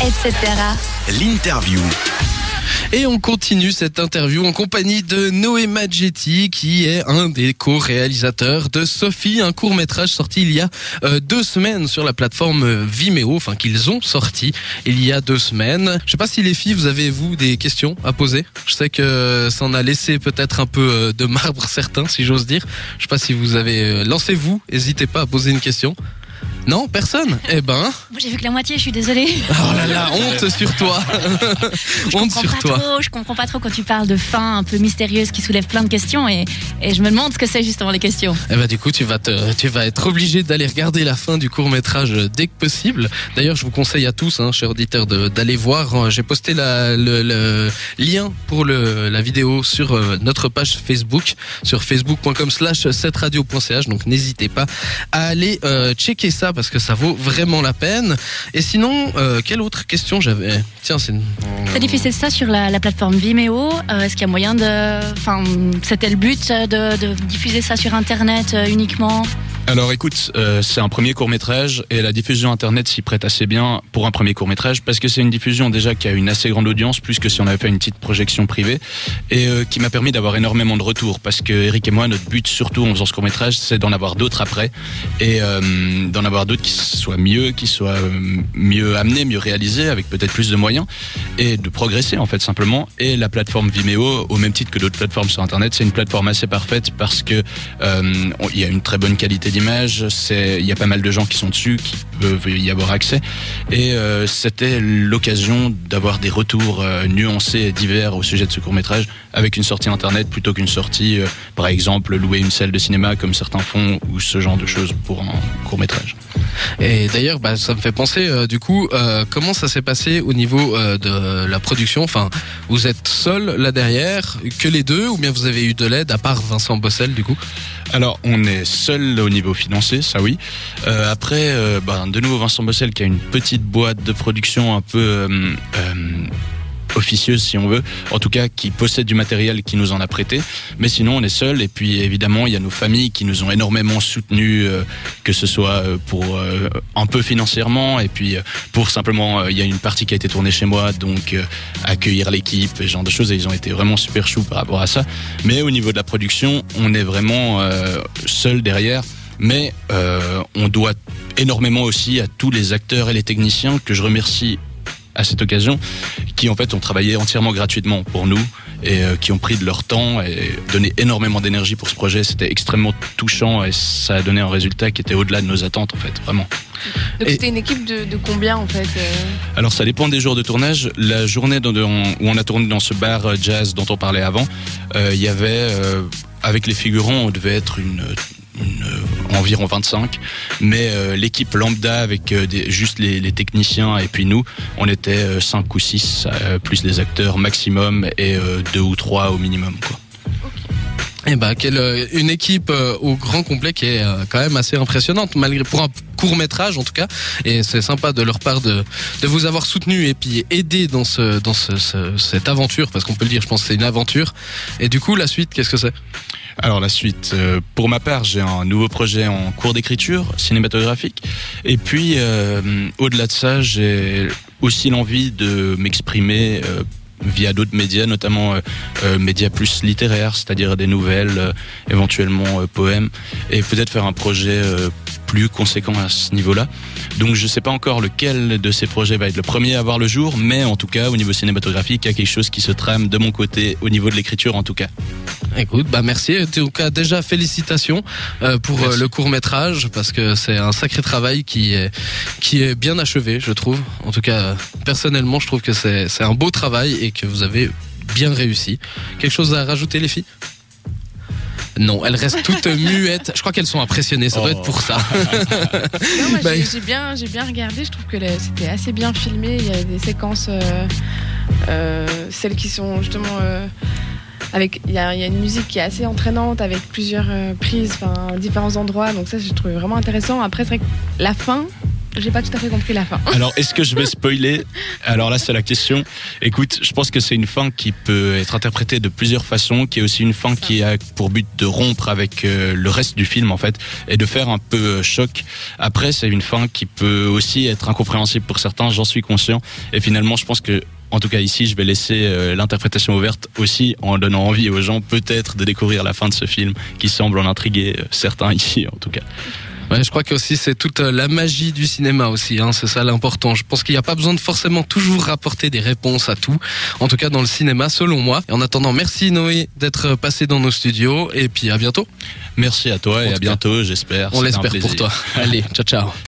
etc. L'interview. Et on continue cette interview en compagnie de Noé Maggetti, qui est un des co-réalisateurs de Sophie, un court métrage sorti il y a euh, deux semaines sur la plateforme Vimeo, enfin qu'ils ont sorti il y a deux semaines. Je sais pas si les filles, vous avez vous des questions à poser Je sais que ça en a laissé peut-être un peu euh, de marbre certains, si j'ose dire. Je sais pas si vous avez... euh, Lancez-vous, n'hésitez pas à poser une question. Non, personne Eh ben, Moi j'ai vu que la moitié, je suis désolée. oh là là, honte sur toi Je Honte comprends sur pas toi trop, je comprends pas trop quand tu parles de fin un peu mystérieuse qui soulève plein de questions et, et je me demande ce que c'est justement les questions. Eh ben du coup tu vas te, tu vas être obligé d'aller regarder la fin du court métrage dès que possible. D'ailleurs je vous conseille à tous, hein, chers auditeurs, d'aller voir. J'ai posté la, le, le lien pour le, la vidéo sur euh, notre page Facebook, sur facebook.com/slash 7radio.ch. Donc n'hésitez pas à aller euh, checker ça parce que ça vaut vraiment la peine. Et sinon, euh, quelle autre question j'avais? Tiens, c'est T'as diffusé ça sur la, la plateforme Vimeo. Euh, Est-ce qu'il y a moyen de. Enfin, c'était le but de, de diffuser ça sur internet euh, uniquement? Alors écoute, euh, c'est un premier court métrage et la diffusion internet s'y prête assez bien pour un premier court métrage parce que c'est une diffusion déjà qui a une assez grande audience, plus que si on avait fait une petite projection privée et euh, qui m'a permis d'avoir énormément de retours parce que Eric et moi, notre but surtout en faisant ce court métrage, c'est d'en avoir d'autres après et euh, d'en avoir d'autres qui soient mieux, qui soient mieux amenés, mieux réalisés, avec peut-être plus de moyens et de progresser en fait simplement. Et la plateforme Vimeo, au même titre que d'autres plateformes sur internet, c'est une plateforme assez parfaite parce que il y a une très bonne qualité d'image, c'est il y a pas mal de gens qui sont dessus, qui peuvent y avoir accès, et euh, c'était l'occasion d'avoir des retours euh, nuancés et divers au sujet de ce court métrage avec une sortie internet plutôt qu'une sortie, euh, par exemple louer une salle de cinéma comme certains font ou ce genre de choses pour un court métrage. Et d'ailleurs, bah, ça me fait penser, du coup, comment ça s'est passé au niveau de la production? Enfin, vous êtes seul là derrière, que les deux, ou bien vous avez eu de l'aide, à part Vincent Bossel, du coup? Alors, on est seul au niveau financier, ça oui. Euh, après, euh, ben, de nouveau Vincent Bossel qui a une petite boîte de production un peu euh, officieuse si on veut, en tout cas qui possède du matériel qui nous en a prêté. Mais sinon, on est seul. Et puis évidemment, il y a nos familles qui nous ont énormément soutenus, que ce soit pour un peu financièrement et puis pour simplement, il y a une partie qui a été tournée chez moi, donc accueillir l'équipe, ce genre de choses. Et ils ont été vraiment super choux par rapport à ça. Mais au niveau de la production, on est vraiment seul derrière. Mais euh, on doit énormément aussi à tous les acteurs et les techniciens que je remercie à cette occasion, qui en fait ont travaillé entièrement gratuitement pour nous et euh, qui ont pris de leur temps et donné énormément d'énergie pour ce projet. C'était extrêmement touchant et ça a donné un résultat qui était au-delà de nos attentes en fait, vraiment. Donc c'était une équipe de, de combien en fait euh Alors ça dépend des jours de tournage. La journée dans- dans- où on a tourné dans ce bar euh, jazz dont on parlait avant, euh, il y avait, euh, avec les figurants, on devait être une, environ 25. Mais euh, l'équipe lambda avec euh, des, juste les, les techniciens et puis nous, on était 5 ou 6, plus les acteurs maximum et 2 ou 3 au minimum. Quoi. Eh ben, quelle, euh, une équipe euh, au grand complet qui est euh, quand même assez impressionnante, malgré pour un court métrage en tout cas. Et c'est sympa de leur part de, de vous avoir soutenu et puis aidé dans ce dans ce, ce- cette aventure, parce qu'on peut le dire, je pense que c'est une aventure. Et du coup, la suite, qu'est-ce que c'est? Alors la suite, pour ma part, j'ai un nouveau projet en cours d'écriture cinématographique. Et puis, euh, au-delà de ça, j'ai aussi l'envie de m'exprimer euh, via d'autres médias, notamment euh, euh, médias plus littéraires, c'est-à-dire des nouvelles, euh, éventuellement poèmes, et peut-être faire un projet plus conséquent à ce niveau-là. Donc je sais pas encore lequel de ces projets va être le premier à voir le jour, mais en tout cas, au niveau cinématographique, il y a quelque chose qui se trame de mon côté, au niveau de l'écriture en tout cas. Écoute, bah merci. En tout cas, déjà félicitations euh, pour Merci. euh, le court métrage parce que c'est un sacré travail qui est qui est bien achevé, je trouve. En tout cas, personnellement, je trouve que c'est c'est un beau travail et que vous avez bien réussi. Quelque chose à rajouter, les filles? Non, elles restent toutes muettes. Je crois qu'elles sont impressionnées. Ça doit Oh. être pour ça. Bah, j'ai- bien, j'ai bien regardé. Je trouve que c'était assez bien filmé. Il y a des séquences, euh, euh, celles qui sont justement euh, avec. Il y, a, une musique qui est assez entraînante avec plusieurs euh, prises, enfin différents endroits. Donc ça, j'ai trouvé vraiment intéressant. Après, c'est la fin, j'ai pas tout à fait compris la fin. Alors, est-ce que je vais spoiler Alors là, c'est la question. Écoute, je pense que c'est une fin qui peut être interprétée de plusieurs façons, qui est aussi une fin qui a pour but de rompre avec euh, le reste du film, en fait, et de faire un peu euh, choc. Après, c'est une fin qui peut aussi être incompréhensible pour certains, j'en suis conscient. Et finalement, je pense que en tout cas ici, je vais laisser euh, l'interprétation ouverte aussi en donnant envie aux gens peut-être de découvrir la fin de ce film qui semble en intriguer certains ici en tout cas. Ouais, je crois que aussi c'est toute euh, la magie du cinéma aussi, hein, c'est ça l'important. Je pense qu'il n'y a pas besoin de forcément toujours rapporter des réponses à tout, en tout cas dans le cinéma selon moi. Et en attendant, merci Noé d'être passé dans nos studios et puis à bientôt. Merci à toi En et à bientôt, j'espère. On l'espère pour toi. Allez, ciao ciao.